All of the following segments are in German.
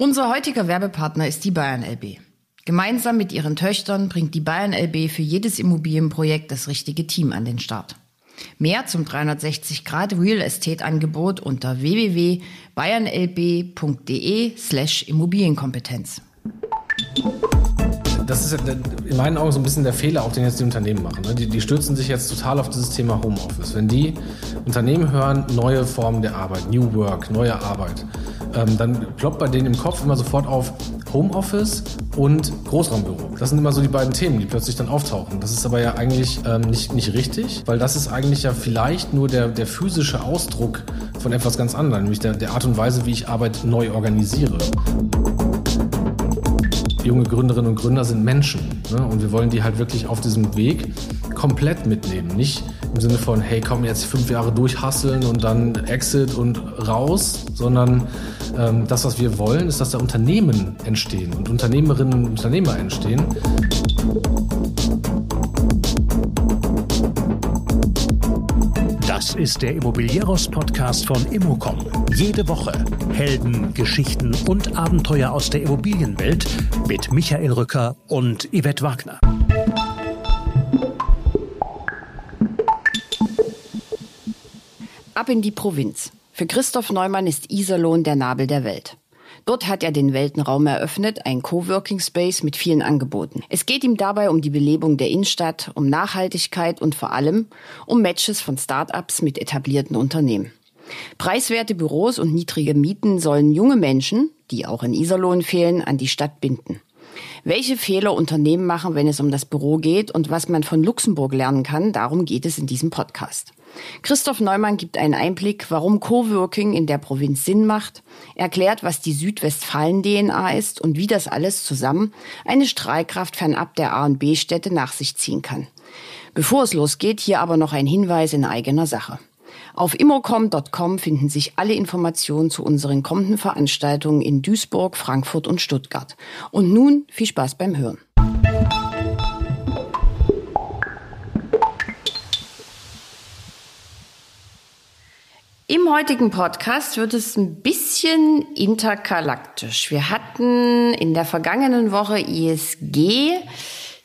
Unser heutiger Werbepartner ist die Bayern LB. Gemeinsam mit ihren Töchtern bringt die Bayern LB für jedes Immobilienprojekt das richtige Team an den Start. Mehr zum 360 Grad Real Estate Angebot unter www.bayernlb.de slash Immobilienkompetenz das ist in meinen Augen so ein bisschen der Fehler, auch den jetzt die Unternehmen machen. Ne? Die, die stürzen sich jetzt total auf dieses Thema Homeoffice. Wenn die Unternehmen hören, neue Formen der Arbeit, New Work, neue Arbeit, ähm, dann ploppt bei denen im Kopf immer sofort auf Homeoffice und Großraumbüro. Das sind immer so die beiden Themen, die plötzlich dann auftauchen. Das ist aber ja eigentlich ähm, nicht, nicht richtig, weil das ist eigentlich ja vielleicht nur der, der physische Ausdruck von etwas ganz anderem, nämlich der, der Art und Weise, wie ich Arbeit neu organisiere junge Gründerinnen und Gründer sind Menschen. Ne? Und wir wollen die halt wirklich auf diesem Weg komplett mitnehmen. Nicht im Sinne von, hey, komm jetzt fünf Jahre durchhasseln und dann Exit und raus, sondern ähm, das, was wir wollen, ist, dass da Unternehmen entstehen und Unternehmerinnen und Unternehmer entstehen. Das ist der Immobilieros-Podcast von Immocom. Jede Woche Helden, Geschichten und Abenteuer aus der Immobilienwelt mit Michael Rücker und Yvette Wagner. Ab in die Provinz. Für Christoph Neumann ist Iserlohn der Nabel der Welt. Dort hat er den Weltenraum eröffnet, ein Coworking Space mit vielen Angeboten. Es geht ihm dabei um die Belebung der Innenstadt, um Nachhaltigkeit und vor allem um Matches von Start-ups mit etablierten Unternehmen. Preiswerte Büros und niedrige Mieten sollen junge Menschen, die auch in Iserlohn fehlen, an die Stadt binden. Welche Fehler Unternehmen machen, wenn es um das Büro geht und was man von Luxemburg lernen kann, darum geht es in diesem Podcast. Christoph Neumann gibt einen Einblick, warum Coworking in der Provinz Sinn macht, erklärt, was die Südwestfalen-DNA ist und wie das alles zusammen eine Strahlkraft fernab der A- und B-Städte nach sich ziehen kann. Bevor es losgeht, hier aber noch ein Hinweis in eigener Sache. Auf immocom.com finden sich alle Informationen zu unseren kommenden Veranstaltungen in Duisburg, Frankfurt und Stuttgart. Und nun viel Spaß beim Hören. Im heutigen Podcast wird es ein bisschen intergalaktisch. Wir hatten in der vergangenen Woche ISG,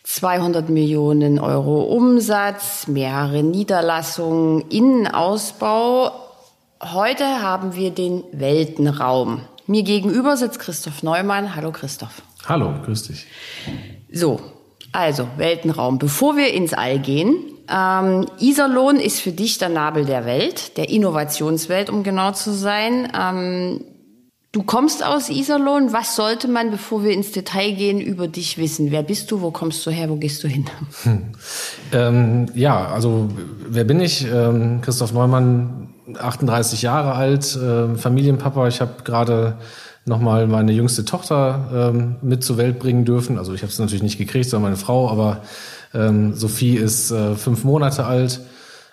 200 Millionen Euro Umsatz, mehrere Niederlassungen, Innenausbau. Heute haben wir den Weltenraum. Mir gegenüber sitzt Christoph Neumann. Hallo Christoph. Hallo, grüß dich. So, also Weltenraum. Bevor wir ins All gehen, ähm, Iserlohn ist für dich der Nabel der Welt, der Innovationswelt, um genau zu sein. Ähm, du kommst aus Iserlohn. Was sollte man, bevor wir ins Detail gehen, über dich wissen? Wer bist du? Wo kommst du her? Wo gehst du hin? Hm. Ähm, ja, also wer bin ich? Ähm, Christoph Neumann, 38 Jahre alt, äh, Familienpapa. Ich habe gerade nochmal meine jüngste Tochter ähm, mit zur Welt bringen dürfen. Also ich habe es natürlich nicht gekriegt, sondern meine Frau, aber ähm, Sophie ist äh, fünf Monate alt.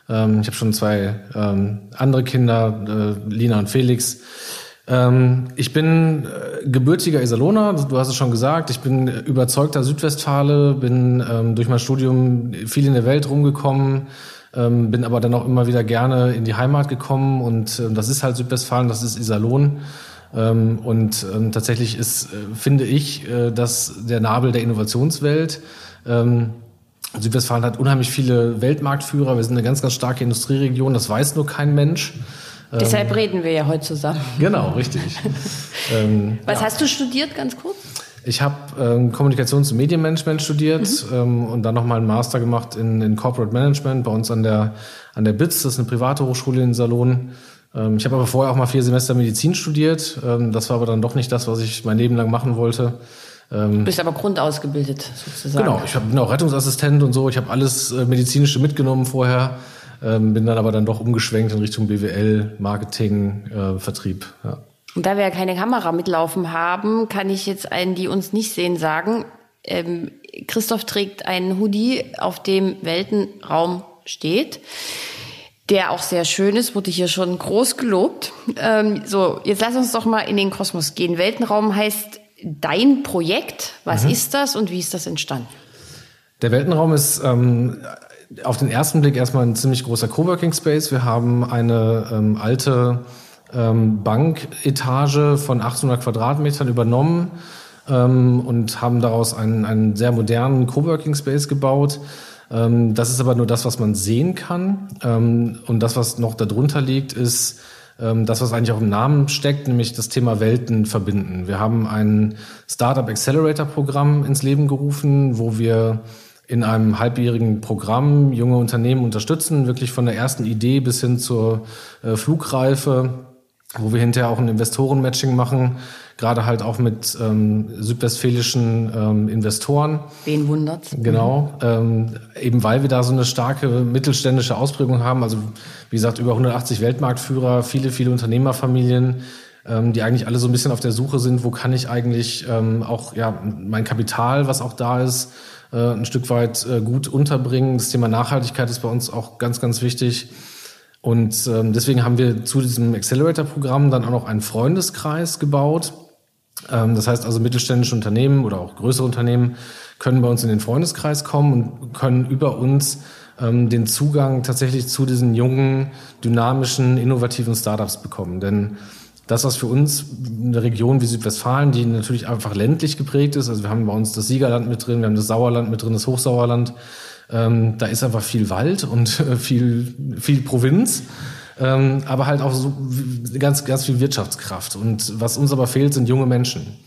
Ähm, ich habe schon zwei ähm, andere Kinder, äh, Lina und Felix. Ähm, ich bin äh, gebürtiger Iserlohner, du hast es schon gesagt. Ich bin überzeugter Südwestfale, bin ähm, durch mein Studium viel in der Welt rumgekommen, ähm, bin aber dann auch immer wieder gerne in die Heimat gekommen und äh, das ist halt Südwestfalen, das ist Iserlohn. Und tatsächlich ist, äh, finde ich, äh, dass der Nabel der Innovationswelt. Ähm, Südwestfalen hat unheimlich viele Weltmarktführer. Wir sind eine ganz, ganz starke Industrieregion. Das weiß nur kein Mensch. Deshalb ähm, reden wir ja heute zusammen. Genau, richtig. ähm, Was ja. hast du studiert, ganz kurz? Ich habe ähm, Kommunikations- und Medienmanagement studiert mhm. ähm, und dann nochmal einen Master gemacht in, in Corporate Management bei uns an der, an der BITS. Das ist eine private Hochschule in Salon. Ähm, ich habe aber vorher auch mal vier Semester Medizin studiert. Ähm, das war aber dann doch nicht das, was ich mein Leben lang machen wollte. Ähm, du bist aber grundausgebildet sozusagen. Genau, ich bin auch Rettungsassistent und so. Ich habe alles äh, medizinische mitgenommen vorher, ähm, bin dann aber dann doch umgeschwenkt in Richtung BWL, Marketing, äh, Vertrieb. Ja. Und da wir ja keine Kamera mitlaufen haben, kann ich jetzt einen, die uns nicht sehen, sagen, ähm, Christoph trägt einen Hoodie, auf dem Weltenraum steht der auch sehr schön ist, wurde hier schon groß gelobt. Ähm, so, jetzt lass uns doch mal in den Kosmos gehen. Weltenraum heißt dein Projekt. Was mhm. ist das und wie ist das entstanden? Der Weltenraum ist ähm, auf den ersten Blick erstmal ein ziemlich großer Coworking Space. Wir haben eine ähm, alte ähm, Banketage von 800 Quadratmetern übernommen ähm, und haben daraus einen, einen sehr modernen Coworking Space gebaut. Ähm, das ist aber nur das, was man sehen kann. Ähm, und das, was noch darunter liegt, ist das, was eigentlich auch im Namen steckt, nämlich das Thema Welten verbinden. Wir haben ein Startup Accelerator Programm ins Leben gerufen, wo wir in einem halbjährigen Programm junge Unternehmen unterstützen, wirklich von der ersten Idee bis hin zur äh, Flugreife, wo wir hinterher auch ein Investorenmatching machen, gerade halt auch mit ähm, südwestfälischen ähm, Investoren. Wen wundert's? Genau, ähm, eben weil wir da so eine starke mittelständische Ausprägung haben. Also wie gesagt, über 180 Weltmarktführer, viele, viele Unternehmerfamilien, ähm, die eigentlich alle so ein bisschen auf der Suche sind, wo kann ich eigentlich ähm, auch ja mein Kapital, was auch da ist, äh, ein Stück weit äh, gut unterbringen. Das Thema Nachhaltigkeit ist bei uns auch ganz, ganz wichtig. Und ähm, deswegen haben wir zu diesem Accelerator-Programm dann auch noch einen Freundeskreis gebaut. Ähm, das heißt also mittelständische Unternehmen oder auch größere Unternehmen können bei uns in den Freundeskreis kommen und können über uns ähm, den Zugang tatsächlich zu diesen jungen, dynamischen, innovativen Startups bekommen. Denn das, was für uns eine Region wie Südwestfalen, die natürlich einfach ländlich geprägt ist, also wir haben bei uns das Siegerland mit drin, wir haben das Sauerland mit drin, das Hochsauerland, ähm, da ist einfach viel Wald und viel, viel Provinz. Ähm, aber halt auch so ganz, ganz viel Wirtschaftskraft. Und was uns aber fehlt, sind junge Menschen.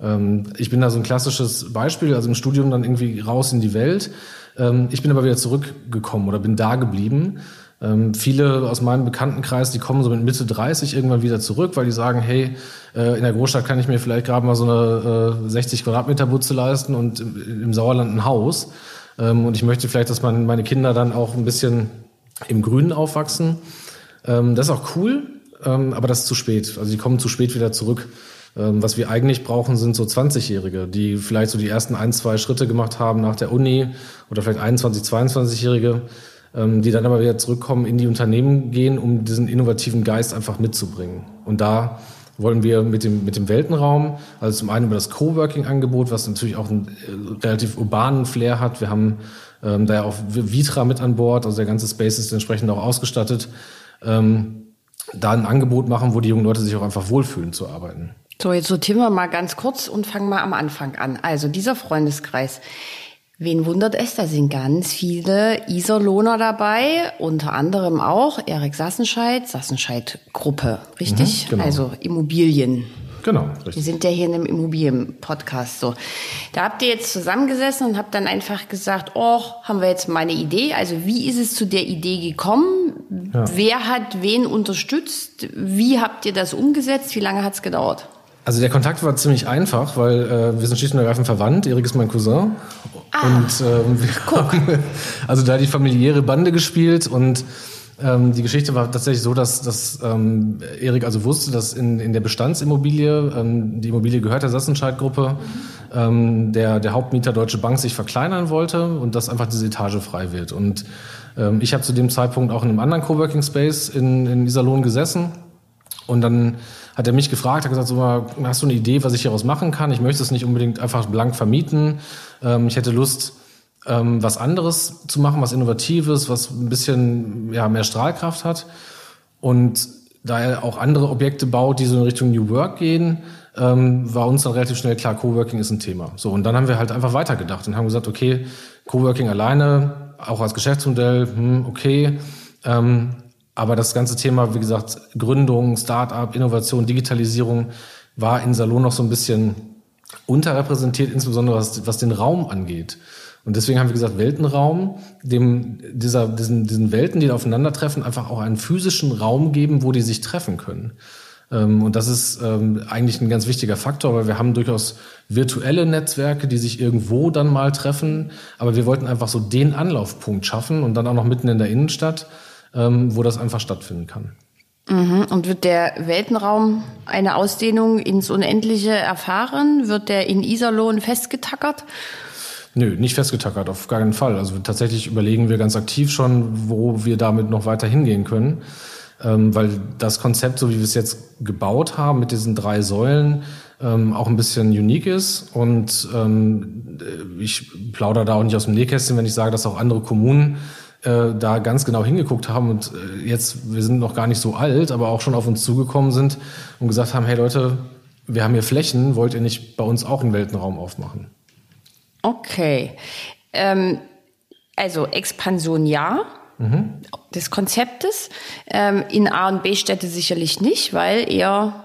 Ähm, ich bin da so ein klassisches Beispiel, also im Studium dann irgendwie raus in die Welt. Ähm, ich bin aber wieder zurückgekommen oder bin da geblieben. Ähm, viele aus meinem Bekanntenkreis, die kommen so mit Mitte 30 irgendwann wieder zurück, weil die sagen, hey, äh, in der Großstadt kann ich mir vielleicht gerade mal so eine äh, 60 Quadratmeter Butze leisten und im, im Sauerland ein Haus. Ähm, und ich möchte vielleicht, dass man, meine Kinder dann auch ein bisschen im Grünen aufwachsen. Ähm, das ist auch cool, ähm, aber das ist zu spät. Also die kommen zu spät wieder zurück. Ähm, was wir eigentlich brauchen, sind so 20-Jährige, die vielleicht so die ersten ein, zwei Schritte gemacht haben nach der Uni oder vielleicht 21, 22-Jährige, ähm, die dann aber wieder zurückkommen, in die Unternehmen gehen, um diesen innovativen Geist einfach mitzubringen. Und da wollen wir mit dem, mit dem Weltenraum, also zum einen über das Coworking-Angebot, was natürlich auch einen äh, relativ urbanen Flair hat. Wir haben ähm, da ja auch Vitra mit an Bord, also der ganze Space ist entsprechend auch ausgestattet. Ähm, da ein Angebot machen, wo die jungen Leute sich auch einfach wohlfühlen zu arbeiten. So, jetzt sortieren wir mal ganz kurz und fangen mal am Anfang an. Also dieser Freundeskreis, Wen wundert es? Da sind ganz viele Iserlohner dabei, unter anderem auch Erik Sassenscheid, Sassenscheid-Gruppe, richtig? Mhm, genau. Also Immobilien. Genau, richtig. Wir sind ja hier in einem Immobilien-Podcast so. Da habt ihr jetzt zusammengesessen und habt dann einfach gesagt, oh, haben wir jetzt mal eine Idee. Also wie ist es zu der Idee gekommen? Ja. Wer hat wen unterstützt? Wie habt ihr das umgesetzt? Wie lange hat es gedauert? Also der Kontakt war ziemlich einfach, weil äh, wir sind schlicht und ergreifend verwandt. Erik ist mein Cousin. Ah, und ähm, wir guck. haben also da die familiäre Bande gespielt und ähm, die Geschichte war tatsächlich so, dass, dass ähm, Erik also wusste, dass in, in der Bestandsimmobilie, ähm, die Immobilie gehört der Sassenscheid-Gruppe, ähm, der, der Hauptmieter Deutsche Bank sich verkleinern wollte und dass einfach diese Etage frei wird. Und ähm, ich habe zu dem Zeitpunkt auch in einem anderen Coworking Space in, in Iserlohn gesessen und dann hat er mich gefragt, hat gesagt, so, hast du eine Idee, was ich hieraus machen kann? Ich möchte es nicht unbedingt einfach blank vermieten. Ähm, ich hätte Lust, ähm, was anderes zu machen, was Innovatives, was ein bisschen ja, mehr Strahlkraft hat. Und da er auch andere Objekte baut, die so in Richtung New Work gehen, ähm, war uns dann relativ schnell klar, Coworking ist ein Thema. So, und dann haben wir halt einfach weitergedacht und haben gesagt, okay, Coworking alleine, auch als Geschäftsmodell, hm, okay, ähm, aber das ganze Thema, wie gesagt, Gründung, Start-up, Innovation, Digitalisierung war in Salon noch so ein bisschen unterrepräsentiert, insbesondere was, was den Raum angeht. Und deswegen haben wir gesagt, Weltenraum, dem, dieser, diesen, diesen Welten, die aufeinandertreffen, einfach auch einen physischen Raum geben, wo die sich treffen können. Ähm, und das ist ähm, eigentlich ein ganz wichtiger Faktor, weil wir haben durchaus virtuelle Netzwerke, die sich irgendwo dann mal treffen. Aber wir wollten einfach so den Anlaufpunkt schaffen und dann auch noch mitten in der Innenstadt, ähm, wo das einfach stattfinden kann. Mhm. Und wird der Weltenraum eine Ausdehnung ins Unendliche erfahren? Wird der in Iserlohn festgetackert? Nö, nicht festgetackert, auf keinen Fall. Also tatsächlich überlegen wir ganz aktiv schon, wo wir damit noch weiter hingehen können. Ähm, weil das Konzept, so wie wir es jetzt gebaut haben, mit diesen drei Säulen, ähm, auch ein bisschen unique ist. Und ähm, ich plaudere da auch nicht aus dem Nähkästchen, wenn ich sage, dass auch andere Kommunen äh, da ganz genau hingeguckt haben und äh, jetzt, wir sind noch gar nicht so alt, aber auch schon auf uns zugekommen sind und gesagt haben, hey Leute, wir haben hier Flächen, wollt ihr nicht bei uns auch einen Weltenraum aufmachen? Okay. Ähm, also Expansion ja mhm. des Konzeptes. Ähm, in A und B-Städte sicherlich nicht, weil eher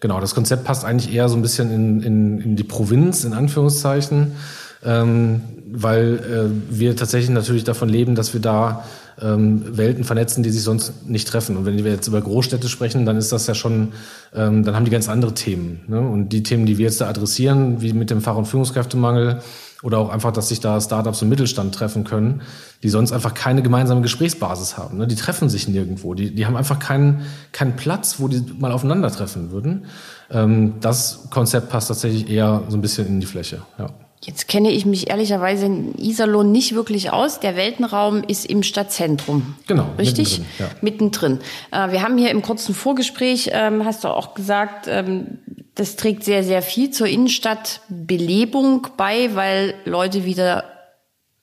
Genau, das Konzept passt eigentlich eher so ein bisschen in, in, in die Provinz, in Anführungszeichen, ähm, weil äh, wir tatsächlich natürlich davon leben, dass wir da ähm, Welten vernetzen, die sich sonst nicht treffen. Und wenn wir jetzt über Großstädte sprechen, dann ist das ja schon, ähm, dann haben die ganz andere Themen. Ne? Und die Themen, die wir jetzt da adressieren, wie mit dem Fach- und Führungskräftemangel, oder auch einfach, dass sich da Startups und Mittelstand treffen können, die sonst einfach keine gemeinsame Gesprächsbasis haben. Ne? Die treffen sich nirgendwo. Die, die haben einfach keinen, keinen Platz, wo die mal aufeinandertreffen würden. Ähm, das Konzept passt tatsächlich eher so ein bisschen in die Fläche. Ja. Jetzt kenne ich mich ehrlicherweise in Iserlohn nicht wirklich aus. Der Weltenraum ist im Stadtzentrum. Genau. Richtig? Mittendrin. Ja. mittendrin. Äh, wir haben hier im kurzen Vorgespräch, ähm, hast du auch gesagt, ähm, das trägt sehr, sehr viel zur Innenstadtbelebung bei, weil Leute wieder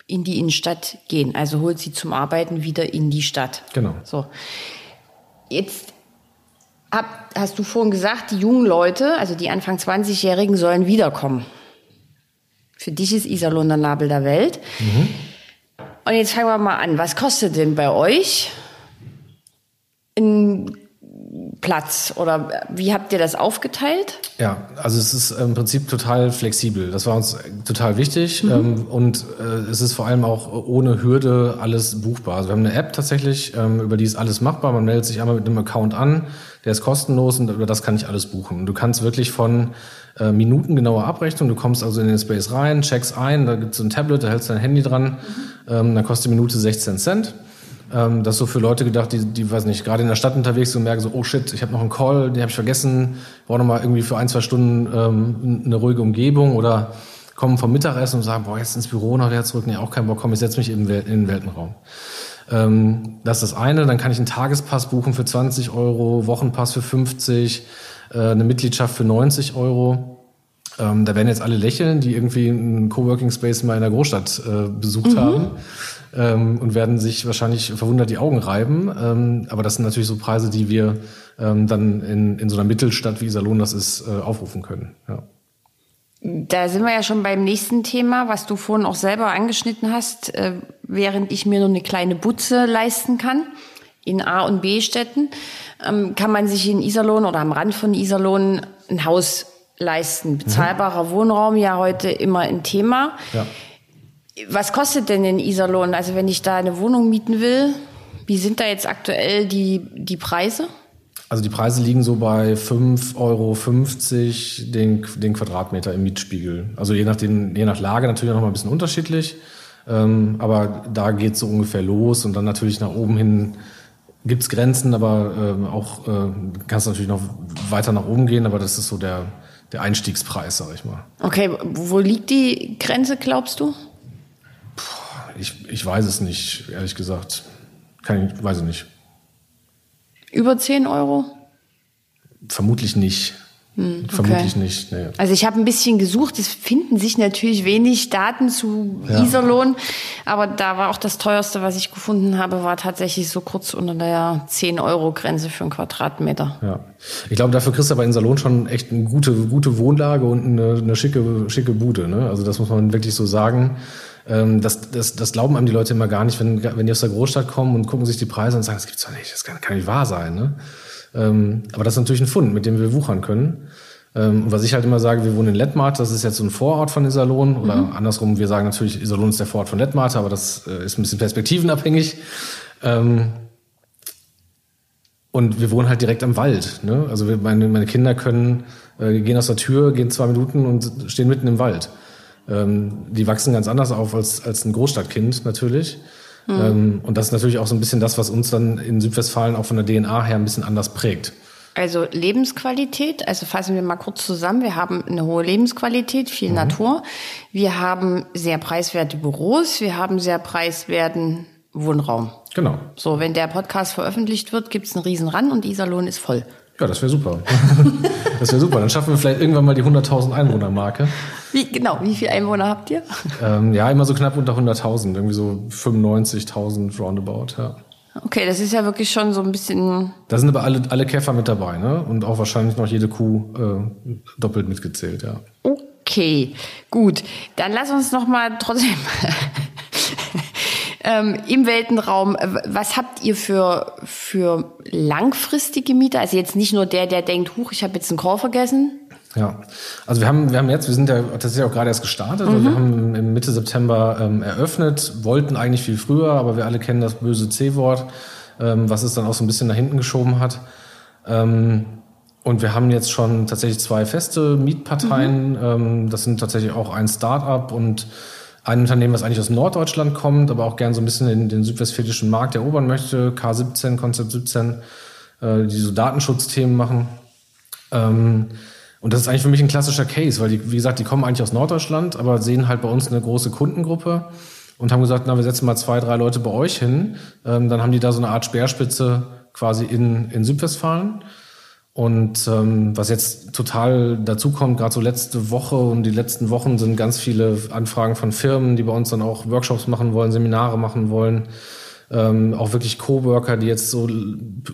in die Innenstadt gehen. Also holt sie zum Arbeiten wieder in die Stadt. Genau. So. Jetzt hab, hast du vorhin gesagt, die jungen Leute, also die Anfang 20-Jährigen, sollen wiederkommen. Für dich ist Iserlohn der Nabel der Welt. Mhm. Und jetzt fangen wir mal an. Was kostet denn bei euch ein Platz oder wie habt ihr das aufgeteilt? Ja, also es ist im Prinzip total flexibel. Das war uns total wichtig mhm. ähm, und äh, es ist vor allem auch ohne Hürde alles buchbar. Also wir haben eine App tatsächlich, ähm, über die ist alles machbar. Man meldet sich einmal mit einem Account an, der ist kostenlos und über das kann ich alles buchen. Du kannst wirklich von äh, minutengenauer Abrechnung, du kommst also in den Space rein, checkst ein, da gibt es so ein Tablet, da hältst dein Handy dran, mhm. ähm, dann kostet die Minute 16 Cent. Ähm, das ist so für Leute gedacht, die, die weiß nicht, gerade in der Stadt unterwegs sind und merken so, oh shit, ich habe noch einen Call, den habe ich vergessen, brauche noch mal irgendwie für ein, zwei Stunden ähm, eine ruhige Umgebung oder kommen vom Mittagessen und sagen, boah, jetzt ins Büro noch wieder zurück, nee, auch kein Bock, komm, ich setze mich in den Weltenraum. Ähm, das ist das eine, dann kann ich einen Tagespass buchen für 20 Euro, Wochenpass für 50, äh, eine Mitgliedschaft für 90 Euro. Ähm, da werden jetzt alle lächeln, die irgendwie einen Coworking Space mal in der Großstadt äh, besucht mhm. haben ähm, und werden sich wahrscheinlich verwundert die Augen reiben. Ähm, aber das sind natürlich so Preise, die wir ähm, dann in, in so einer Mittelstadt wie Iserlohn das ist, äh, aufrufen können. Ja. Da sind wir ja schon beim nächsten Thema, was du vorhin auch selber angeschnitten hast, äh, während ich mir nur eine kleine Butze leisten kann in A- und B-Städten, ähm, kann man sich in Iserlohn oder am Rand von Iserlohn ein Haus leisten. Bezahlbarer mhm. Wohnraum ja heute immer ein Thema. Ja. Was kostet denn in Iserlohn? Also wenn ich da eine Wohnung mieten will, wie sind da jetzt aktuell die, die Preise? Also die Preise liegen so bei 5,50 Euro den, den Quadratmeter im Mietspiegel. Also je, nachdem, je nach Lage natürlich auch noch mal ein bisschen unterschiedlich. Ähm, aber da geht es so ungefähr los und dann natürlich nach oben hin gibt es Grenzen, aber ähm, auch äh, kannst natürlich noch weiter nach oben gehen, aber das ist so der, der Einstiegspreis, sag ich mal. Okay, wo liegt die Grenze, glaubst du? Ich, ich weiß es nicht, ehrlich gesagt. Kann ich, weiß ich nicht. Über 10 Euro? Vermutlich nicht. Hm, okay. Vermutlich nicht. Nee. Also ich habe ein bisschen gesucht, es finden sich natürlich wenig Daten zu ja. Iserlohn, aber da war auch das teuerste, was ich gefunden habe, war tatsächlich so kurz unter der 10-Euro-Grenze für einen Quadratmeter. Ja. Ich glaube, dafür kriegst du aber in Iserlohn schon echt eine gute, gute Wohnlage und eine, eine schicke, schicke Bude. Ne? Also das muss man wirklich so sagen. Ähm, das, das, das glauben einem die Leute immer gar nicht, wenn, wenn die aus der Großstadt kommen und gucken sich die Preise und sagen, das gibt's doch nicht, das kann, kann nicht wahr sein. Ne? Ähm, aber das ist natürlich ein Fund, mit dem wir wuchern können. Ähm, und was ich halt immer sage, wir wohnen in Lettmart, das ist jetzt so ein Vorort von Iserlohn. Oder mhm. andersrum, wir sagen natürlich, Iserlohn ist der Vorort von Lettmart, aber das äh, ist ein bisschen perspektivenabhängig. Und wir wohnen halt direkt am Wald. Ne? Also wir, meine, meine Kinder können, äh, gehen aus der Tür, gehen zwei Minuten und stehen mitten im Wald. Ähm, die wachsen ganz anders auf als, als ein Großstadtkind natürlich. Mhm. Ähm, und das ist natürlich auch so ein bisschen das, was uns dann in Südwestfalen auch von der DNA her ein bisschen anders prägt. Also Lebensqualität, also fassen wir mal kurz zusammen. Wir haben eine hohe Lebensqualität, viel mhm. Natur. Wir haben sehr preiswerte Büros, wir haben sehr preiswerten Wohnraum. Genau. So, wenn der Podcast veröffentlicht wird, gibt's einen riesen Ran und Iserlohn ist voll. Ja, das wäre super. das wäre super. Dann schaffen wir vielleicht irgendwann mal die 100.000 Einwohner-Marke. Wie, genau, wie viele Einwohner habt ihr? Ähm, ja, immer so knapp unter 100.000, irgendwie so 95.000 roundabout, ja. Okay, das ist ja wirklich schon so ein bisschen. Da sind aber alle, alle Käfer mit dabei, ne? Und auch wahrscheinlich noch jede Kuh äh, doppelt mitgezählt, ja. Okay, gut. Dann lass uns noch mal trotzdem ähm, im Weltenraum. Was habt ihr für für langfristige Mieter? Also jetzt nicht nur der, der denkt, huch, ich habe jetzt einen Call vergessen. Ja, also wir haben, wir haben jetzt, wir sind ja tatsächlich auch gerade erst gestartet. Mhm. Wir haben im Mitte September ähm, eröffnet, wollten eigentlich viel früher, aber wir alle kennen das böse C-Wort, ähm, was es dann auch so ein bisschen nach hinten geschoben hat. Ähm, und wir haben jetzt schon tatsächlich zwei feste Mietparteien. Mhm. Ähm, das sind tatsächlich auch ein Start-up und ein Unternehmen, was eigentlich aus Norddeutschland kommt, aber auch gern so ein bisschen in den südwestfälischen Markt erobern möchte. K17, Konzept 17, äh, die so Datenschutzthemen machen. Ähm, und das ist eigentlich für mich ein klassischer Case, weil die, wie gesagt, die kommen eigentlich aus Norddeutschland, aber sehen halt bei uns eine große Kundengruppe und haben gesagt, na, wir setzen mal zwei, drei Leute bei euch hin. Ähm, dann haben die da so eine Art Speerspitze quasi in, in Südwestfalen. Und ähm, was jetzt total dazu kommt, gerade so letzte Woche und die letzten Wochen sind ganz viele Anfragen von Firmen, die bei uns dann auch Workshops machen wollen, Seminare machen wollen, ähm, auch wirklich Coworker, die jetzt so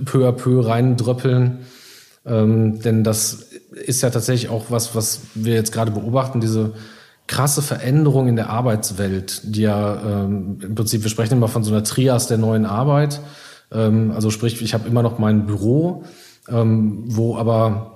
peu à peu reindröppeln. Ähm, denn das ist ja tatsächlich auch was, was wir jetzt gerade beobachten, diese krasse Veränderung in der Arbeitswelt, die ja ähm, im Prinzip, wir sprechen immer von so einer Trias der neuen Arbeit. Ähm, also sprich, ich habe immer noch mein Büro, ähm, wo aber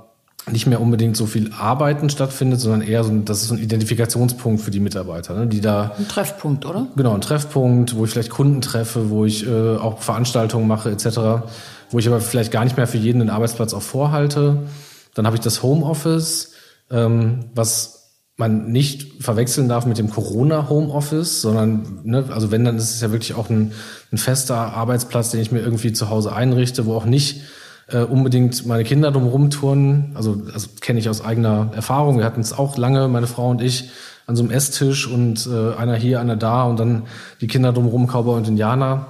nicht mehr unbedingt so viel Arbeiten stattfindet, sondern eher so, das ist so ein Identifikationspunkt für die Mitarbeiter, ne, die da ein Treffpunkt, oder? Genau, ein Treffpunkt, wo ich vielleicht Kunden treffe, wo ich äh, auch Veranstaltungen mache etc wo ich aber vielleicht gar nicht mehr für jeden den Arbeitsplatz auch vorhalte. Dann habe ich das Homeoffice, ähm, was man nicht verwechseln darf mit dem Corona-Homeoffice, sondern, ne, also wenn, dann ist es ja wirklich auch ein, ein fester Arbeitsplatz, den ich mir irgendwie zu Hause einrichte, wo auch nicht äh, unbedingt meine Kinder drumherum turnen. Also, also kenne ich aus eigener Erfahrung. Wir hatten es auch lange, meine Frau und ich, an so einem Esstisch und äh, einer hier, einer da und dann die Kinder drumherum, Cowboy und Indianer.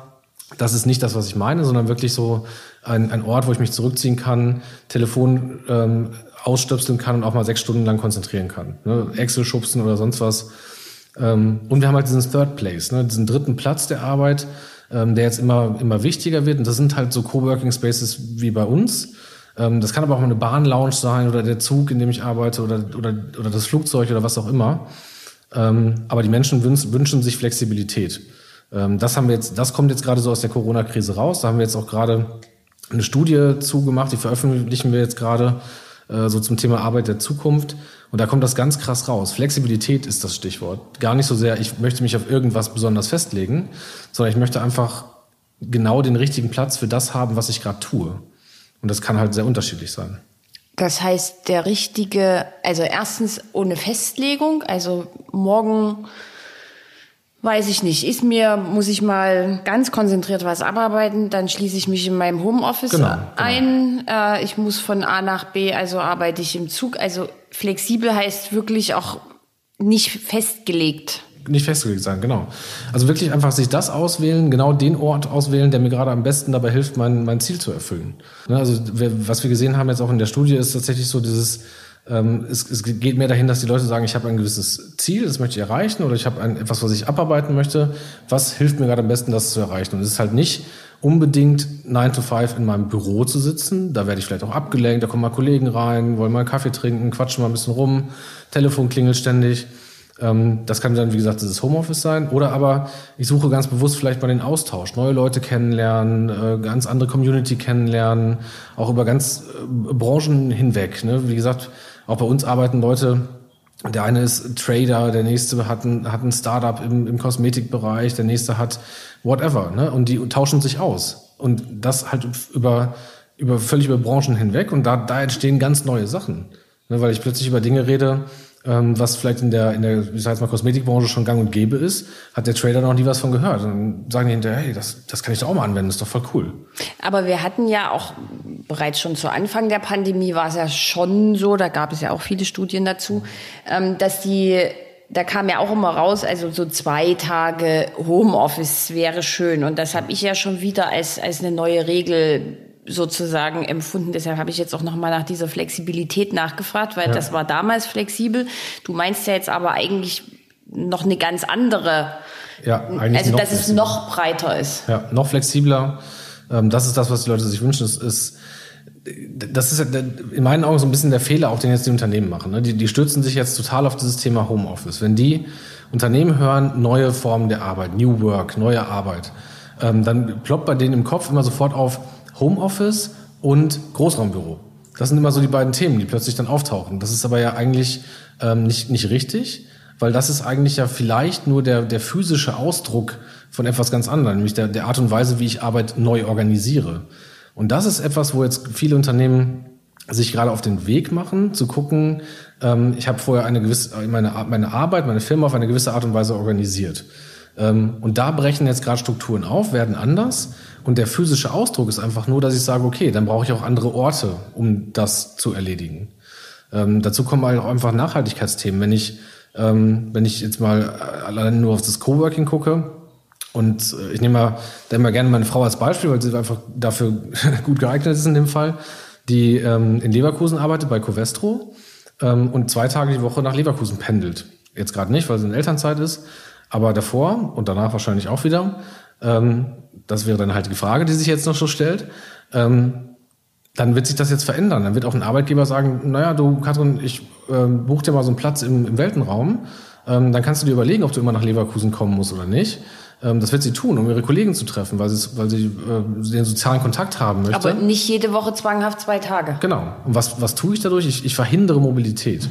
Das ist nicht das, was ich meine, sondern wirklich so ein, ein Ort, wo ich mich zurückziehen kann, Telefon ähm, ausstöpseln kann und auch mal sechs Stunden lang konzentrieren kann. Ne? Excel schubsen oder sonst was. Ähm, und wir haben halt diesen Third Place, ne? diesen dritten Platz der Arbeit, ähm, der jetzt immer, immer wichtiger wird. Und das sind halt so Coworking Spaces wie bei uns. Ähm, das kann aber auch eine Bahnlounge sein oder der Zug, in dem ich arbeite oder, oder, oder das Flugzeug oder was auch immer. Ähm, aber die Menschen wünschen, wünschen sich Flexibilität. Ähm, das haben wir jetzt, das kommt jetzt gerade so aus der Corona-Krise raus. Da haben wir jetzt auch gerade eine Studie zugemacht, die veröffentlichen wir jetzt gerade äh, so zum Thema Arbeit der Zukunft. Und da kommt das ganz krass raus. Flexibilität ist das Stichwort. Gar nicht so sehr, ich möchte mich auf irgendwas besonders festlegen, sondern ich möchte einfach genau den richtigen Platz für das haben, was ich gerade tue. Und das kann halt sehr unterschiedlich sein. Das heißt, der richtige, also erstens ohne Festlegung, also morgen Weiß ich nicht. Ist mir, muss ich mal ganz konzentriert was abarbeiten, dann schließe ich mich in meinem Homeoffice genau, genau. ein. Äh, ich muss von A nach B, also arbeite ich im Zug. Also flexibel heißt wirklich auch nicht festgelegt. Nicht festgelegt sein, genau. Also wirklich einfach sich das auswählen, genau den Ort auswählen, der mir gerade am besten dabei hilft, mein, mein Ziel zu erfüllen. Ne, also was wir gesehen haben jetzt auch in der Studie, ist tatsächlich so dieses es, es geht mehr dahin, dass die Leute sagen, ich habe ein gewisses Ziel, das möchte ich erreichen, oder ich habe ein, etwas, was ich abarbeiten möchte. Was hilft mir gerade am besten, das zu erreichen? Und es ist halt nicht unbedingt 9 to 5 in meinem Büro zu sitzen. Da werde ich vielleicht auch abgelenkt, da kommen mal Kollegen rein, wollen mal einen Kaffee trinken, quatschen mal ein bisschen rum, Telefon klingelt ständig. Ähm, das kann dann, wie gesagt, dieses Homeoffice sein. Oder aber ich suche ganz bewusst vielleicht mal den Austausch, neue Leute kennenlernen, äh, ganz andere Community kennenlernen, auch über ganz äh, Branchen hinweg. Ne? Wie gesagt, auch bei uns arbeiten Leute, der eine ist Trader, der nächste hat ein, hat ein Startup im, im Kosmetikbereich, der nächste hat whatever, ne? Und die tauschen sich aus. Und das halt über, über völlig über Branchen hinweg. Und da, da entstehen ganz neue Sachen. Ne? Weil ich plötzlich über Dinge rede, ähm, was vielleicht in der, in der, ich sag jetzt mal, Kosmetikbranche schon gang und gäbe ist, hat der Trader noch nie was von gehört. Dann sagen die hinterher, hey, das, das kann ich doch auch mal anwenden, das ist doch voll cool. Aber wir hatten ja auch bereits schon zu Anfang der Pandemie war es ja schon so, da gab es ja auch viele Studien dazu, ähm, dass die da kam ja auch immer raus, also so zwei Tage Homeoffice wäre schön. Und das habe ich ja schon wieder als, als eine neue Regel sozusagen empfunden. Deshalb habe ich jetzt auch nochmal nach dieser Flexibilität nachgefragt, weil ja. das war damals flexibel. Du meinst ja jetzt aber eigentlich noch eine ganz andere. Ja, eigentlich also dass flexibler. es noch breiter ist. Ja, noch flexibler. Ähm, das ist das, was die Leute sich wünschen. Es ist das ist in meinen Augen so ein bisschen der Fehler, auch den jetzt die Unternehmen machen. Ne? Die, die stürzen sich jetzt total auf dieses Thema Homeoffice. Wenn die Unternehmen hören, neue Formen der Arbeit, New Work, neue Arbeit, ähm, dann ploppt bei denen im Kopf immer sofort auf Homeoffice und Großraumbüro. Das sind immer so die beiden Themen, die plötzlich dann auftauchen. Das ist aber ja eigentlich ähm, nicht, nicht richtig, weil das ist eigentlich ja vielleicht nur der, der physische Ausdruck von etwas ganz anderem, nämlich der, der Art und Weise, wie ich Arbeit neu organisiere. Und das ist etwas, wo jetzt viele Unternehmen sich gerade auf den Weg machen, zu gucken, ähm, ich habe vorher eine gewisse, meine, meine Arbeit, meine Firma auf eine gewisse Art und Weise organisiert. Ähm, und da brechen jetzt gerade Strukturen auf, werden anders. Und der physische Ausdruck ist einfach nur, dass ich sage, okay, dann brauche ich auch andere Orte, um das zu erledigen. Ähm, dazu kommen halt auch einfach Nachhaltigkeitsthemen. Wenn ich, ähm, wenn ich jetzt mal äh, allein nur auf das Coworking gucke, und äh, ich nehme mal, nehme mal gerne meine Frau als Beispiel, weil sie einfach dafür gut geeignet ist in dem Fall, die ähm, in Leverkusen arbeitet bei Covestro ähm, und zwei Tage die Woche nach Leverkusen pendelt. Jetzt gerade nicht, weil sie in Elternzeit ist, aber davor und danach wahrscheinlich auch wieder. Ähm, das wäre dann halt die Frage, die sich jetzt noch so stellt. Ähm, dann wird sich das jetzt verändern. Dann wird auch ein Arbeitgeber sagen, naja, du Katrin, ich äh, buch dir mal so einen Platz im, im Weltenraum. Ähm, dann kannst du dir überlegen, ob du immer nach Leverkusen kommen musst oder nicht. Ähm, das wird sie tun, um ihre Kollegen zu treffen, weil sie, weil sie äh, den sozialen Kontakt haben möchte. Aber nicht jede Woche zwanghaft zwei Tage. Genau. Und was, was tue ich dadurch? Ich, ich verhindere Mobilität.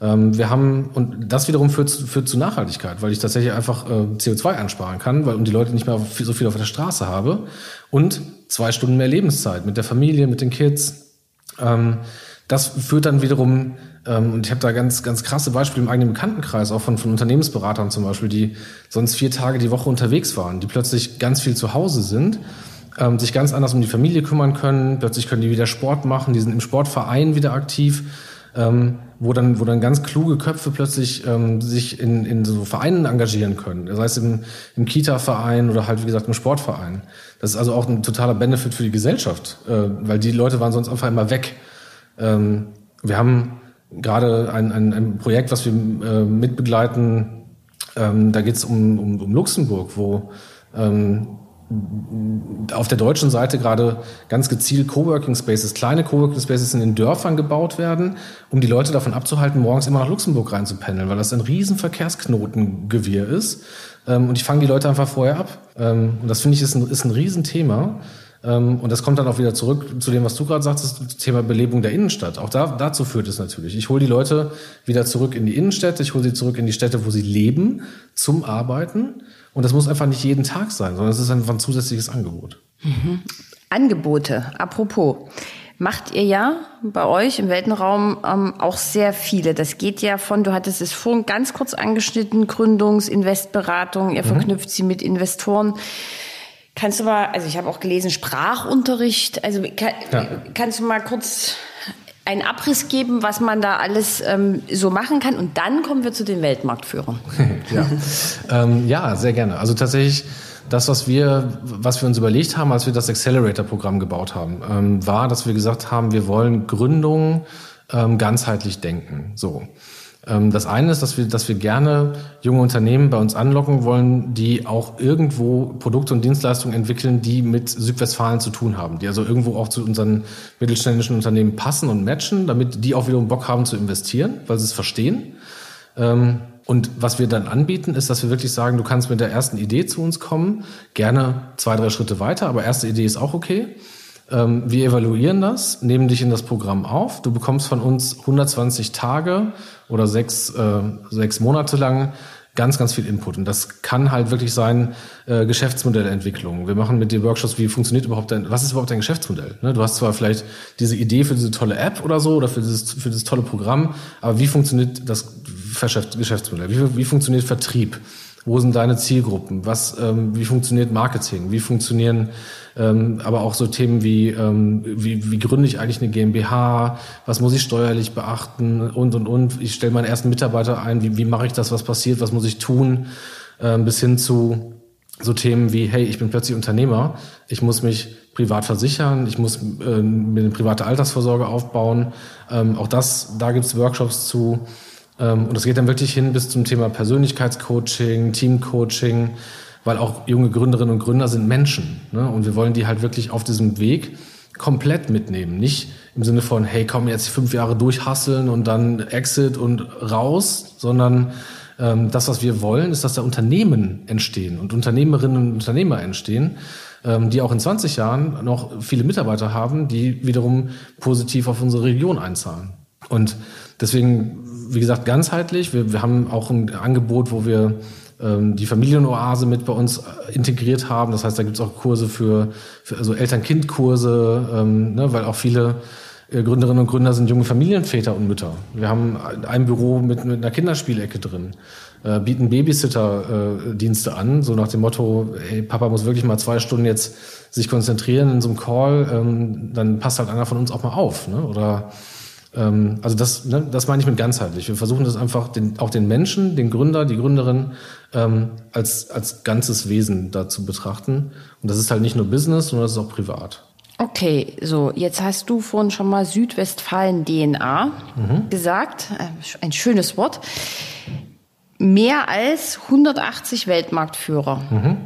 Ähm, wir haben, und das wiederum führt, führt zu Nachhaltigkeit, weil ich tatsächlich einfach äh, CO2 einsparen kann, weil und die Leute nicht mehr so viel auf der Straße habe. Und zwei Stunden mehr Lebenszeit mit der Familie, mit den Kids. Ähm, das führt dann wiederum ähm, und ich habe da ganz, ganz krasse Beispiele im eigenen Bekanntenkreis, auch von, von Unternehmensberatern zum Beispiel, die sonst vier Tage die Woche unterwegs waren, die plötzlich ganz viel zu Hause sind, ähm, sich ganz anders um die Familie kümmern können, plötzlich können die wieder Sport machen, die sind im Sportverein wieder aktiv, ähm, wo dann, wo dann ganz kluge Köpfe plötzlich ähm, sich in, in so Vereinen engagieren können. Das heißt im, im Kita-Verein oder halt, wie gesagt, im Sportverein. Das ist also auch ein totaler Benefit für die Gesellschaft, äh, weil die Leute waren sonst einfach immer weg. Ähm, wir haben gerade ein, ein, ein Projekt, was wir äh, mitbegleiten, ähm, da geht es um, um, um Luxemburg, wo ähm, auf der deutschen Seite gerade ganz gezielt Coworking Spaces, kleine Coworking Spaces in den Dörfern gebaut werden, um die Leute davon abzuhalten, morgens immer nach Luxemburg reinzupendeln, weil das ein riesen Verkehrsknotengewirr ist. Ähm, und ich fange die Leute einfach vorher ab. Ähm, und das finde ich ist ein, ist ein Riesenthema. Ähm, und das kommt dann auch wieder zurück zu dem, was du gerade sagst, das Thema Belebung der Innenstadt. Auch da, dazu führt es natürlich. Ich hole die Leute wieder zurück in die Innenstädte, ich hole sie zurück in die Städte, wo sie leben, zum Arbeiten. Und das muss einfach nicht jeden Tag sein, sondern es ist einfach ein zusätzliches Angebot. Mhm. Angebote, apropos. Macht ihr ja bei euch im Weltenraum ähm, auch sehr viele. Das geht ja von, du hattest es vorhin ganz kurz angeschnitten, Gründungs-, Investberatung, ihr mhm. verknüpft sie mit Investoren. Kannst du mal, also ich habe auch gelesen, Sprachunterricht. Also kann, ja. kannst du mal kurz einen Abriss geben, was man da alles ähm, so machen kann? Und dann kommen wir zu den Weltmarktführern. ja. ähm, ja, sehr gerne. Also tatsächlich das, was wir, was wir uns überlegt haben, als wir das Accelerator-Programm gebaut haben, ähm, war, dass wir gesagt haben, wir wollen Gründungen ähm, ganzheitlich denken. So. Ähm, das eine ist, dass wir, dass wir gerne junge Unternehmen bei uns anlocken wollen, die auch irgendwo Produkte und Dienstleistungen entwickeln, die mit Südwestfalen zu tun haben, die also irgendwo auch zu unseren mittelständischen Unternehmen passen und matchen, damit die auch wiederum Bock haben zu investieren, weil sie es verstehen. Ähm, und was wir dann anbieten, ist, dass wir wirklich sagen, du kannst mit der ersten Idee zu uns kommen, gerne zwei, drei Schritte weiter, aber erste Idee ist auch okay. Ähm, wir evaluieren das, nehmen dich in das Programm auf. Du bekommst von uns 120 Tage oder sechs, äh, sechs Monate lang ganz, ganz viel Input. Und das kann halt wirklich sein äh, Geschäftsmodellentwicklung. Wir machen mit dir Workshops, wie funktioniert überhaupt dein, was ist überhaupt dein Geschäftsmodell? Ne? Du hast zwar vielleicht diese Idee für diese tolle App oder so oder für dieses, für dieses tolle Programm, aber wie funktioniert das Geschäftsmodell? Wie, wie funktioniert Vertrieb? Wo sind deine Zielgruppen? Was, ähm, wie funktioniert Marketing? Wie funktionieren ähm, aber auch so Themen wie, ähm, wie, wie gründe ich eigentlich eine GmbH? Was muss ich steuerlich beachten? Und, und, und. Ich stelle meinen ersten Mitarbeiter ein. Wie, wie mache ich das? Was passiert? Was muss ich tun? Ähm, bis hin zu so Themen wie, hey, ich bin plötzlich Unternehmer, ich muss mich privat versichern, ich muss äh, mir eine private Altersvorsorge aufbauen. Ähm, auch das, da gibt's Workshops zu. Ähm, und es geht dann wirklich hin bis zum Thema Persönlichkeitscoaching, Teamcoaching, weil auch junge Gründerinnen und Gründer sind Menschen. Ne? Und wir wollen die halt wirklich auf diesem Weg komplett mitnehmen. Nicht im Sinne von, hey, komm jetzt fünf Jahre durchhasseln und dann Exit und raus, sondern ähm, das, was wir wollen, ist, dass da Unternehmen entstehen und Unternehmerinnen und Unternehmer entstehen, ähm, die auch in 20 Jahren noch viele Mitarbeiter haben, die wiederum positiv auf unsere Region einzahlen. Und deswegen, wie gesagt, ganzheitlich. Wir, wir haben auch ein Angebot, wo wir ähm, die Familienoase mit bei uns äh, integriert haben. Das heißt, da gibt es auch Kurse für, für also Eltern-Kind-Kurse, ähm, ne, weil auch viele äh, Gründerinnen und Gründer sind junge Familienväter und Mütter. Wir haben ein Büro mit, mit einer Kinderspielecke drin, äh, bieten Babysitter-Dienste äh, an, so nach dem Motto, hey, Papa muss wirklich mal zwei Stunden jetzt sich konzentrieren in so einem Call, ähm, dann passt halt einer von uns auch mal auf. Ne? Oder ähm, also das, ne, das meine ich mit ganzheitlich. Wir versuchen das einfach den, auch den Menschen, den Gründer, die Gründerin ähm, als, als ganzes Wesen da zu betrachten. Und das ist halt nicht nur Business, sondern das ist auch privat. Okay, so jetzt hast du vorhin schon mal Südwestfalen DNA mhm. gesagt. Äh, ein schönes Wort. Mehr als 180 Weltmarktführer mhm.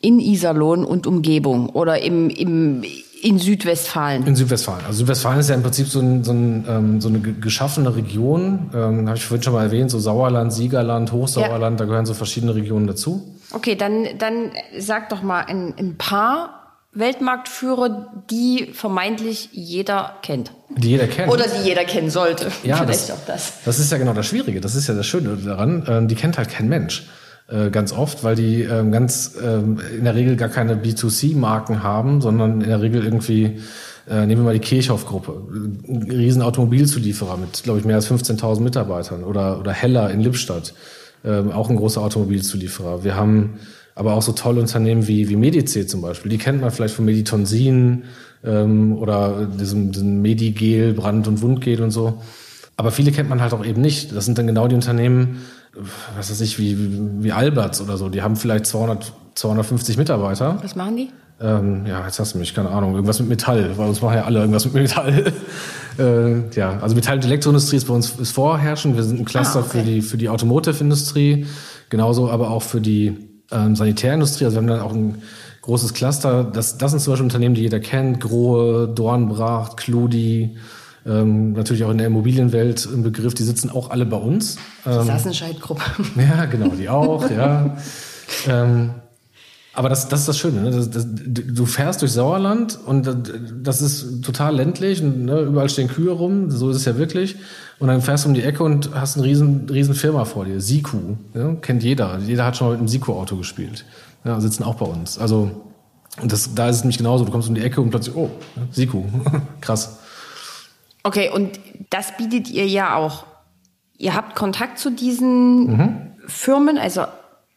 in Iserlohn und Umgebung oder im, im in Südwestfalen. In Südwestfalen. Also Südwestfalen ist ja im Prinzip so, ein, so, ein, ähm, so eine geschaffene Region. Ähm, Habe ich vorhin schon mal erwähnt, so Sauerland, Siegerland, Hochsauerland, ja. da gehören so verschiedene Regionen dazu. Okay, dann, dann sag doch mal ein, ein paar Weltmarktführer, die vermeintlich jeder kennt. Die jeder kennt. Oder die jeder kennen sollte. Ja, Vielleicht das, auch das. Das ist ja genau das Schwierige. Das ist ja das Schöne daran. Ähm, die kennt halt kein Mensch. Äh, ganz oft, weil die ähm, ganz ähm, in der Regel gar keine B2C-Marken haben, sondern in der Regel irgendwie äh, nehmen wir mal die Kirchhoff-Gruppe, ein riesen Automobilzulieferer mit, glaube ich, mehr als 15.000 Mitarbeitern oder, oder Heller in Lippstadt, ähm, auch ein großer Automobilzulieferer. Wir haben aber auch so tolle Unternehmen wie, wie Medice zum Beispiel. Die kennt man vielleicht von Meditonsin ähm, oder diesem, diesem Medigel, Brand- und Wundgel und so. Aber viele kennt man halt auch eben nicht. Das sind dann genau die Unternehmen, was weiß ich, wie, wie, Alberts oder so. Die haben vielleicht 200, 250 Mitarbeiter. Was machen die? Ähm, ja, jetzt hast du mich, keine Ahnung, irgendwas mit Metall, weil uns machen ja alle irgendwas mit Metall. äh, ja, also Metall- und Elektroindustrie ist bei uns ist vorherrschend. Wir sind ein Cluster ah, okay. für die, für die Automotive-Industrie, genauso aber auch für die ähm, Sanitärindustrie. Also wir haben dann auch ein großes Cluster. Das, das sind zum Beispiel Unternehmen, die jeder kennt. Grohe, Dornbracht, Kludi, ähm, natürlich auch in der Immobilienwelt im Begriff, die sitzen auch alle bei uns. Ähm, die Sassenscheid-Gruppe. Ja, genau, die auch, ja. Ähm, aber das, das ist das Schöne. Ne? Das, das, du fährst durch Sauerland und das ist total ländlich und ne, überall stehen Kühe rum, so ist es ja wirklich. Und dann fährst du um die Ecke und hast eine riesen, riesen Firma vor dir, Siku. Ja? Kennt jeder. Jeder hat schon mal mit einem Siku-Auto gespielt. Ja, sitzen auch bei uns. Also und das, da ist es nämlich genauso. Du kommst um die Ecke und plötzlich, oh, Siku, krass. Okay, und das bietet ihr ja auch. Ihr habt Kontakt zu diesen mhm. Firmen, also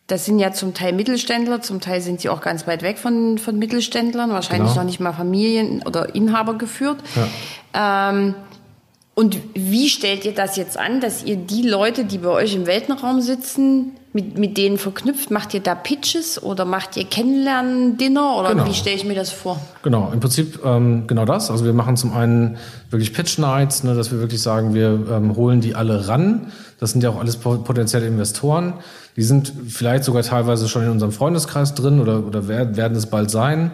das sind ja zum Teil Mittelständler, zum Teil sind sie auch ganz weit weg von, von Mittelständlern, wahrscheinlich genau. noch nicht mal Familien- oder Inhaber geführt. Ja. Ähm, und wie stellt ihr das jetzt an, dass ihr die Leute, die bei euch im Weltenraum sitzen, mit, mit denen verknüpft? Macht ihr da Pitches oder macht ihr Kennenlernen-Dinner oder genau. wie stelle ich mir das vor? Genau, im Prinzip ähm, genau das. Also wir machen zum einen wirklich Pitch-Nights, ne, dass wir wirklich sagen, wir ähm, holen die alle ran. Das sind ja auch alles potenzielle Investoren. Die sind vielleicht sogar teilweise schon in unserem Freundeskreis drin oder, oder werden es bald sein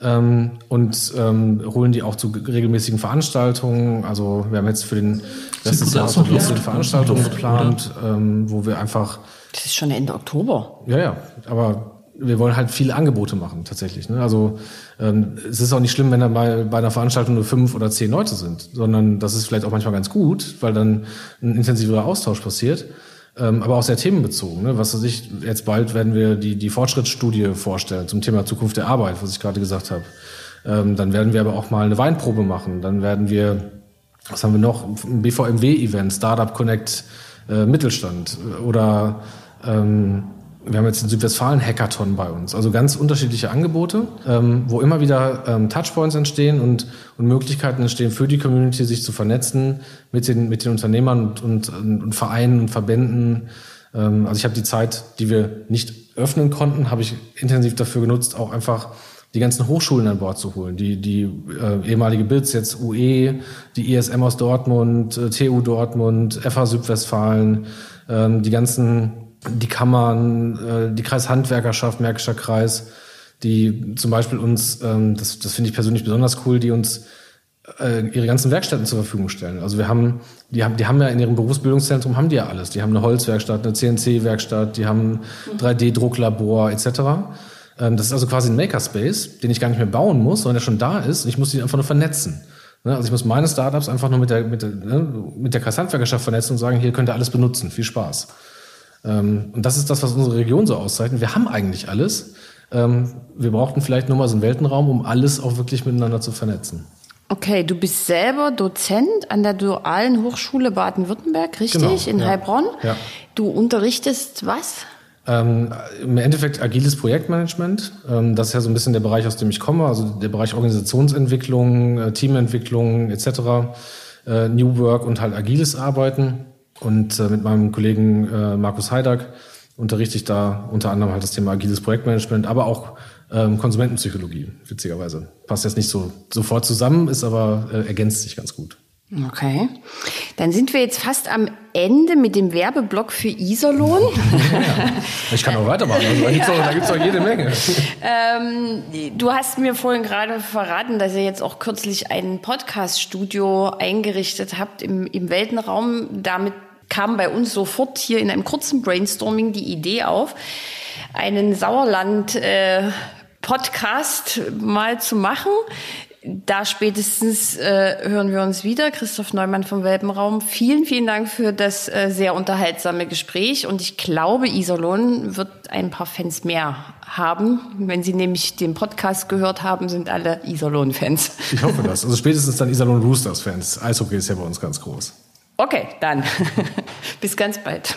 ähm, und ähm, holen die auch zu regelmäßigen Veranstaltungen. Also wir haben jetzt für den letztes Jahr so eine Veranstaltung geplant, ähm, wo wir einfach. Das ist schon Ende Oktober. Ja, ja, aber wir wollen halt viele Angebote machen tatsächlich. Ne? Also ähm, es ist auch nicht schlimm, wenn da mal bei einer Veranstaltung nur fünf oder zehn Leute sind, sondern das ist vielleicht auch manchmal ganz gut, weil dann ein intensiverer Austausch passiert ähm, aber auch sehr themenbezogen. Ne? Was weiß ich, jetzt bald werden wir die, die Fortschrittsstudie vorstellen zum Thema Zukunft der Arbeit, was ich gerade gesagt habe. Ähm, dann werden wir aber auch mal eine Weinprobe machen. Dann werden wir, was haben wir noch, BVMW-Event, Startup Connect äh, Mittelstand oder ähm, wir haben jetzt den Südwestfalen-Hackathon bei uns. Also ganz unterschiedliche Angebote, ähm, wo immer wieder ähm, Touchpoints entstehen und, und Möglichkeiten entstehen für die Community, sich zu vernetzen mit den, mit den Unternehmern und, und, und Vereinen und Verbänden Ähm, also ich habe die Zeit, die wir nicht öffnen konnten, habe ich intensiv dafür genutzt, auch einfach die ganzen Hochschulen an Bord zu holen. Die, die äh, ehemalige BITS, jetzt UE, die ISM aus Dortmund, äh, TU Dortmund, FH Südwestfalen, ähm, die ganzen, die Kammern, äh, die Kreishandwerkerschaft, Märkischer Kreis, die zum Beispiel uns, ähm, das, das finde ich persönlich besonders cool, die uns äh, ihre ganzen Werkstätten zur Verfügung stellen. Also wir haben, die haben, die haben ja in ihrem Berufsbildungszentrum haben die ja alles. Die haben eine Holzwerkstatt, eine CNC-Werkstatt, die haben 3D-Drucklabor etc. Ähm, das ist also quasi ein Makerspace, den ich gar nicht mehr bauen muss, sondern der schon da ist. Und ich muss ihn einfach nur vernetzen. Ne, also ich muss meine Startups einfach nur mit der, mit der, ne, mit der Kreishandwerkerschaft vernetzen und sagen, hier könnt ihr alles benutzen. Viel Spaß. Ähm, und das ist das, was unsere Region so auszeichnet. Wir haben eigentlich alles. Ähm, wir brauchten vielleicht nur mal so einen Weltenraum, um alles auch wirklich miteinander zu vernetzen. Okay, du bist selber Dozent an der Dualen Hochschule Baden-Württemberg, richtig? Genau, in ja. Heilbronn. Ja. Du unterrichtest was? Ähm, Im Endeffekt agiles Projektmanagement. Ähm, das ist ja so ein bisschen der Bereich, aus dem ich komme, also der Bereich Organisationsentwicklung, äh, Teamentwicklung etc., äh, New Work und halt agiles Arbeiten. Und äh, mit meinem Kollegen äh, Markus Heidak unterrichte ich da unter anderem halt das Thema agiles Projektmanagement, aber auch ähm, Konsumentenpsychologie, witzigerweise. Passt jetzt nicht so sofort zusammen, ist aber äh, ergänzt sich ganz gut. Okay. Dann sind wir jetzt fast am Ende mit dem Werbeblock für Iserlohn. Ja, ich kann auch weitermachen. Also da gibt es auch, gibt's auch jede Menge. Ähm, du hast mir vorhin gerade verraten, dass ihr jetzt auch kürzlich ein Podcast-Studio eingerichtet habt im, im Weltenraum. Damit kam bei uns sofort hier in einem kurzen Brainstorming die Idee auf, einen Sauerland äh, Podcast mal zu machen. Da spätestens äh, hören wir uns wieder. Christoph Neumann vom Welpenraum. Vielen, vielen Dank für das äh, sehr unterhaltsame Gespräch. Und ich glaube, Iserlohn wird ein paar Fans mehr haben. Wenn Sie nämlich den Podcast gehört haben, sind alle Iserlohn-Fans. Ich hoffe das. Also spätestens dann Iserlohn Roosters-Fans. Eishockey ist ja bei uns ganz groß. Okay, dann. Bis ganz bald.